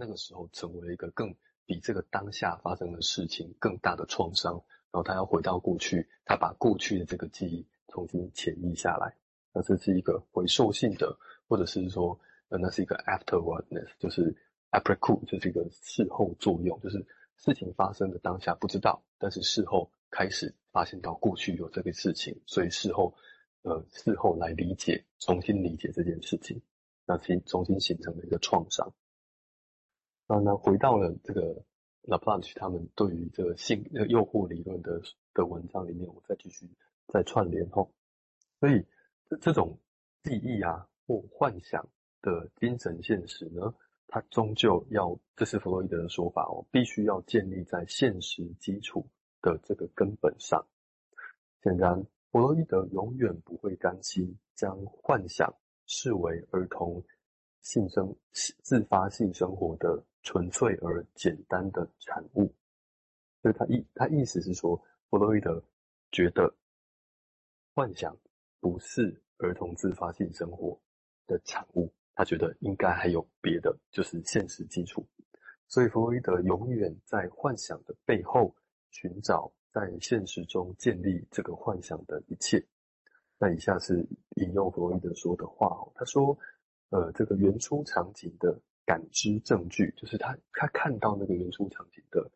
那个时候成为了一个更比这个当下发生的事情更大的创伤，然后他要回到过去，他把过去的这个记忆重新潜移下来，那这是一个回溯性的，或者是说，呃，那是一个 afterwardness，就是 après coup，就是一个事后作用，就是事情发生的当下不知道，但是事后开始发现到过去有这个事情，所以事后，呃，事后来理解，重新理解这件事情，那其重新形成了一个创伤。那那回到了这个 LaPlanche 他们对于这个性诱惑理论的的文章里面，我再继续再串联后，所以这这种记忆啊或幻想的精神现实呢，它终究要，这是弗洛伊德的说法哦，必须要建立在现实基础的这个根本上。显然，弗洛伊德永远不会甘心将幻想视为儿童性生自发性生活的。纯粹而简单的产物，所以他意他意思是说，弗洛伊德觉得幻想不是儿童自发性生活的产物，他觉得应该还有别的，就是现实基础。所以弗洛伊德永远在幻想的背后寻找在现实中建立这个幻想的一切。那以下是引用弗洛伊德说的话哦，他说：“呃，这个原初场景的。”感知证据就是他，他看到那个原初场景的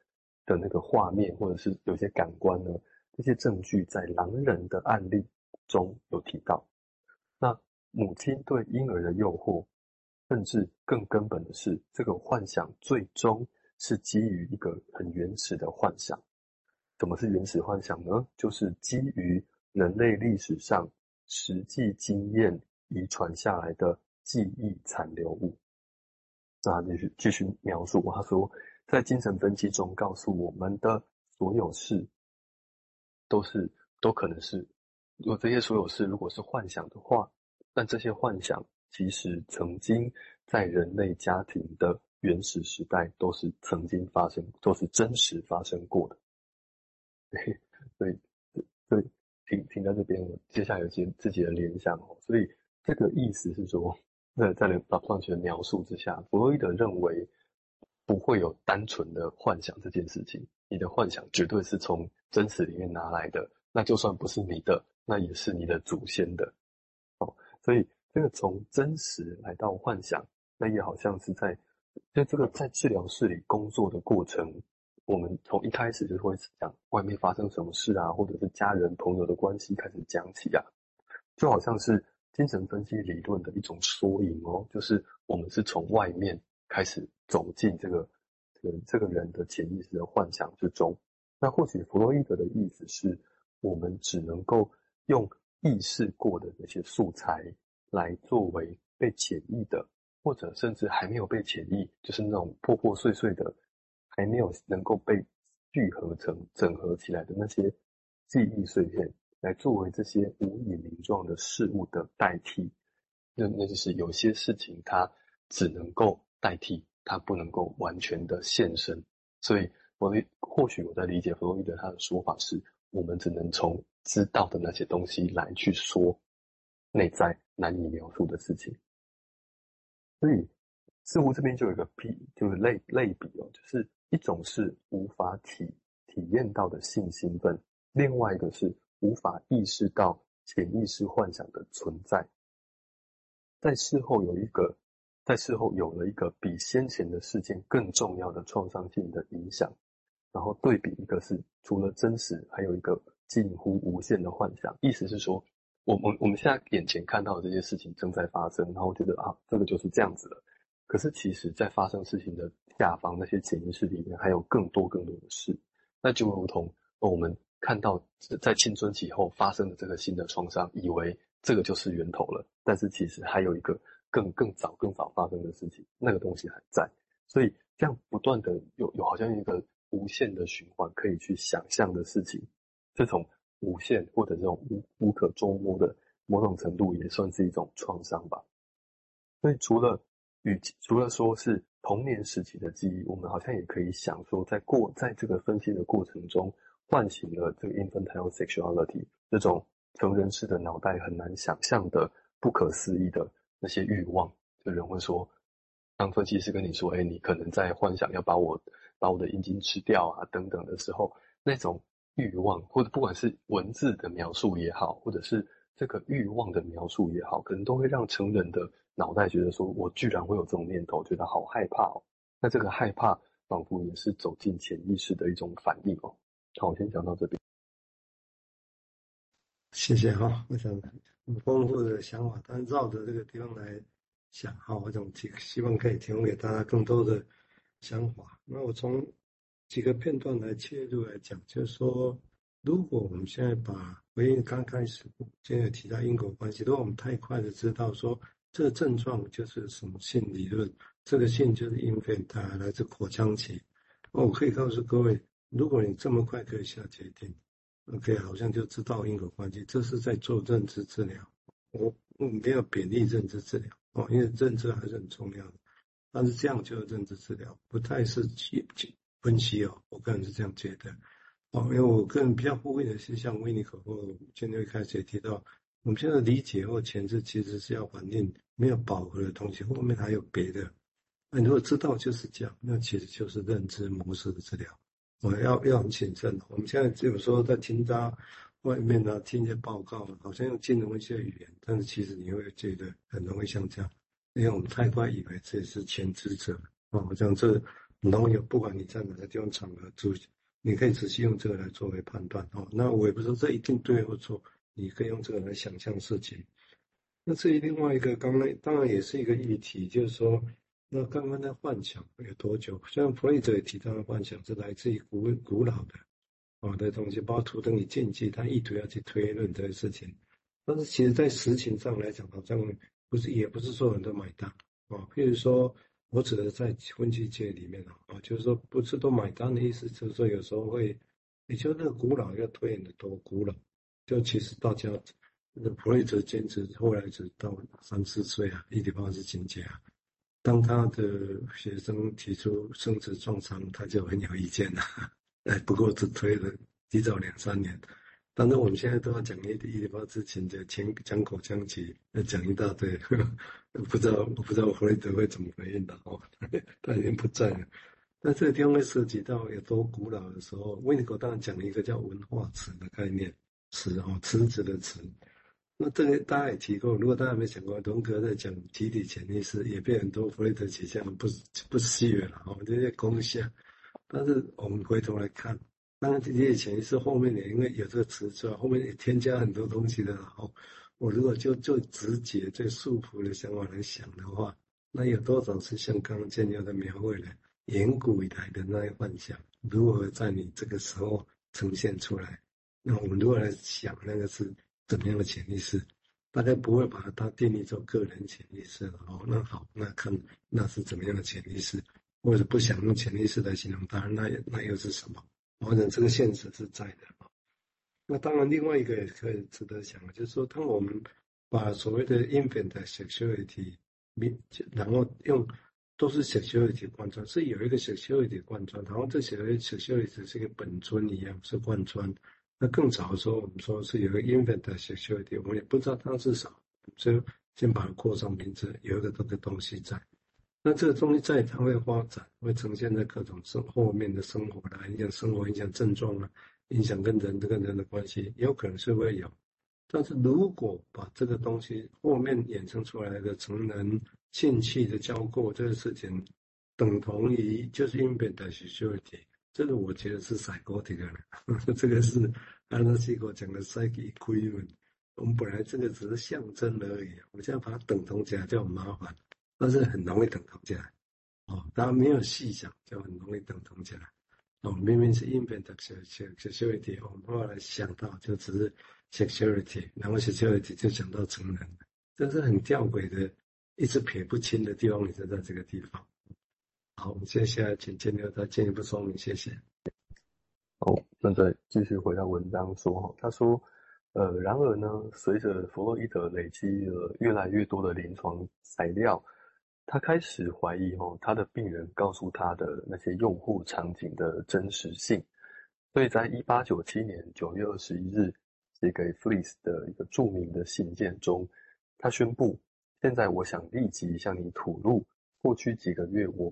的那个画面，或者是有些感官呢，这些证据在狼人的案例中有提到。那母亲对婴儿的诱惑，甚至更根本的是，这个幻想最终是基于一个很原始的幻想。什么是原始幻想呢？就是基于人类历史上实际经验遗传下来的记忆残留物。那继续继续描述，他说，在精神分析中告诉我们的所有事，都是都可能是，如果这些所有事如果是幻想的话，但这些幻想其实曾经在人类家庭的原始时代都是曾经发生，都是真实发生过的。所以，所以停停在这边，我接下来有些自己的联想哦。所以这个意思是说。那在拉普朗齐的描述之下，弗洛伊德认为不会有单纯的幻想这件事情。你的幻想绝对是从真实里面拿来的，那就算不是你的，那也是你的祖先的。哦，所以这个从真实来到幻想，那也好像是在在这个在治疗室里工作的过程，我们从一开始就会讲外面发生什么事啊，或者是家人朋友的关系开始讲起啊，就好像是。精神分析理论的一种缩影哦，就是我们是从外面开始走进这个这个这个人的潜意识的幻想之中。那或许弗洛伊德的意思是，我们只能够用意识过的那些素材来作为被潜意的，或者甚至还没有被潜意，就是那种破破碎碎的，还没有能够被聚合成整合起来的那些记忆碎片。来作为这些无以名状的事物的代替，那那就是有些事情它只能够代替，它不能够完全的现身。所以，我或许我在理解弗洛伊德他的说法是，我们只能从知道的那些东西来去说内在难以描述的事情。所以，似乎这边就有一个比，就是类类比哦，就是一种是无法体体验到的性兴奋，另外一个是。无法意识到潜意识幻想的存在，在事后有一个，在事后有了一个比先前的事件更重要的创伤性的影响，然后对比一个是除了真实，还有一个近乎无限的幻想。意思是说，我们我们现在眼前看到的这些事情正在发生，然后觉得啊，这个就是这样子了。可是其实，在发生事情的下方那些潜意识里面，还有更多更多的事。那就如同我们。看到在青春期后发生的这个新的创伤，以为这个就是源头了，但是其实还有一个更更早、更早发生的事情，那个东西还在，所以这样不断的有有好像一个无限的循环可以去想象的事情，这种无限或者这种无无可捉摸的某种程度也算是一种创伤吧。所以除了与除了说是童年时期的记忆，我们好像也可以想说，在过在这个分析的过程中。唤醒了这个 infantile sexuality 这种成人式的脑袋很难想象的不可思议的那些欲望。就人会说，当分析师跟你说：“哎，你可能在幻想要把我把我的阴茎吃掉啊，等等的时候，那种欲望，或者不管是文字的描述也好，或者是这个欲望的描述也好，可能都会让成人的脑袋觉得说，我居然会有这种念头，觉得好害怕哦。那这个害怕，仿佛也是走进潜意识的一种反应哦。好，我先讲到这边。谢谢哈，我想很丰富的想法，但绕着这个地方来。想好，我想几希望可以提供给大家更多的想法。那我从几个片段来切入来讲，就是说，如果我们现在把回应刚开始，现在提到因果关系，如果我们太快的知道说这个症状就是什么性理论，这个性就是 infant 来自口腔期，我可以告诉各位，如果你这么快可以下决定，OK，好像就知道因果关系，这是在做认知治疗。我我没有贬低认知治疗。哦，因为认知还是很重要的，但是这样就是认知治疗，不太是分析哦。我个人是这样觉得。哦，因为我个人比较呼应的是，像维尼可或今天一开始也提到，我们现在理解或前置其实是要反映没有饱和的东西，后面还有别的。那如果知道就是这样，那其实就是认知模式的治疗。我要要很谨慎。我们现在只有说在听他。外面呢，听一些报告，好像用金融一些语言，但是其实你会觉得很容易像这样，因为我们太快以为自己是前知者哦，这样这很容易有，不管你在哪个地方场合住，你可以仔细用这个来作为判断哦。那我也不是说这一定对或错，你可以用这个来想象事情。那至于另外一个，刚刚当然也是一个议题，就是说，那刚刚的幻想有多久？像弗洛伊德也提到的幻想是来自于古古老的。好的东西，包括图等与禁忌，他意图要去推论这个事情，但是其实，在实情上来讲，好像不是，也不是所有人都买单啊。譬如说，我指的在婚期界里面啊，就是说，不是都买单的意思，就是说，有时候会，也就那个古老要推演的多古老，就其实大家那个普瑞泽坚持后来只到三四岁啊，伊底帕斯情节啊，当他的学生提出生殖创伤，他就很有意见了。哎，不过只推了提早两三年，但是我们现在都要讲一点一点之前就前讲口腔期，要讲一大堆，呵 不知道我不知道弗雷德会怎么回应的哦，他已经不在了。那这个地方会涉及到有多古老的时候，维尼口当然讲了一个叫文化词的概念，词哦，池子的池。那这个大家也提过，如果大家没想过，荣格在讲集体潜意识，也被很多弗雷德取向不不细了我们，这些功效。但是我们回头来看，当然这些潜意识后面也，因为有这个词出来，后面也添加很多东西的。然后我如果就最直接、最束缚的想法来想的话，那有多少是像刚刚建佑的描绘的远古以来的那些幻想，如何在你这个时候呈现出来？那我们如果来想那个是怎么样的潜意识，大家不会把它定义做个人潜意识。哦，那好，那看那是怎么样的潜意识？或者不想用潜意识来形容它，那那又是什么？我想这个现实是在的啊。那当然，另外一个也可以值得想的，就是说，当我们把所谓的 infant sexuality，然后用都是 sexuality 贯穿，是有一个 sexuality 贯穿，然后这些 sexuality 是一个本尊一样是贯穿。那更早的时候，我们说是有个 infant sexuality，我们也不知道它是啥，所以先把它括上名字，有一个这个东西在。那这个东西在它会发展，会呈现在各种生后面的生活的影响生活、影响症状啊，影响跟人跟人的关系，有可能是会有。但是如果把这个东西后面衍生出来的成人性器的交媾这个事情，等同于就是 infant sexuality，这个我觉得是 psychotic 的，这个是安德西格讲的 psychic equivalent。我们本来这个只是象征而已，我现在把它等同起来就很麻烦。但是很容易等同起来，哦，大家没有细想就很容易等同起来，哦，明明是 infant sexuality，我们后来想到就只是 security，然后 security 就想到成人，这是很吊诡的，一直撇不清的地方，也就在这个地方。好，我们接下来请建佑再进一步说明，谢谢。好，那再继续回到文章说哈，他说。呃，然而呢，随着弗洛伊德累积了越来越多的临床材料，他开始怀疑哦，他的病人告诉他的那些用户场景的真实性。所以在一八九七年九月二十一日写给弗里斯的一个著名的信件中，他宣布：现在我想立即向你吐露过去几个月我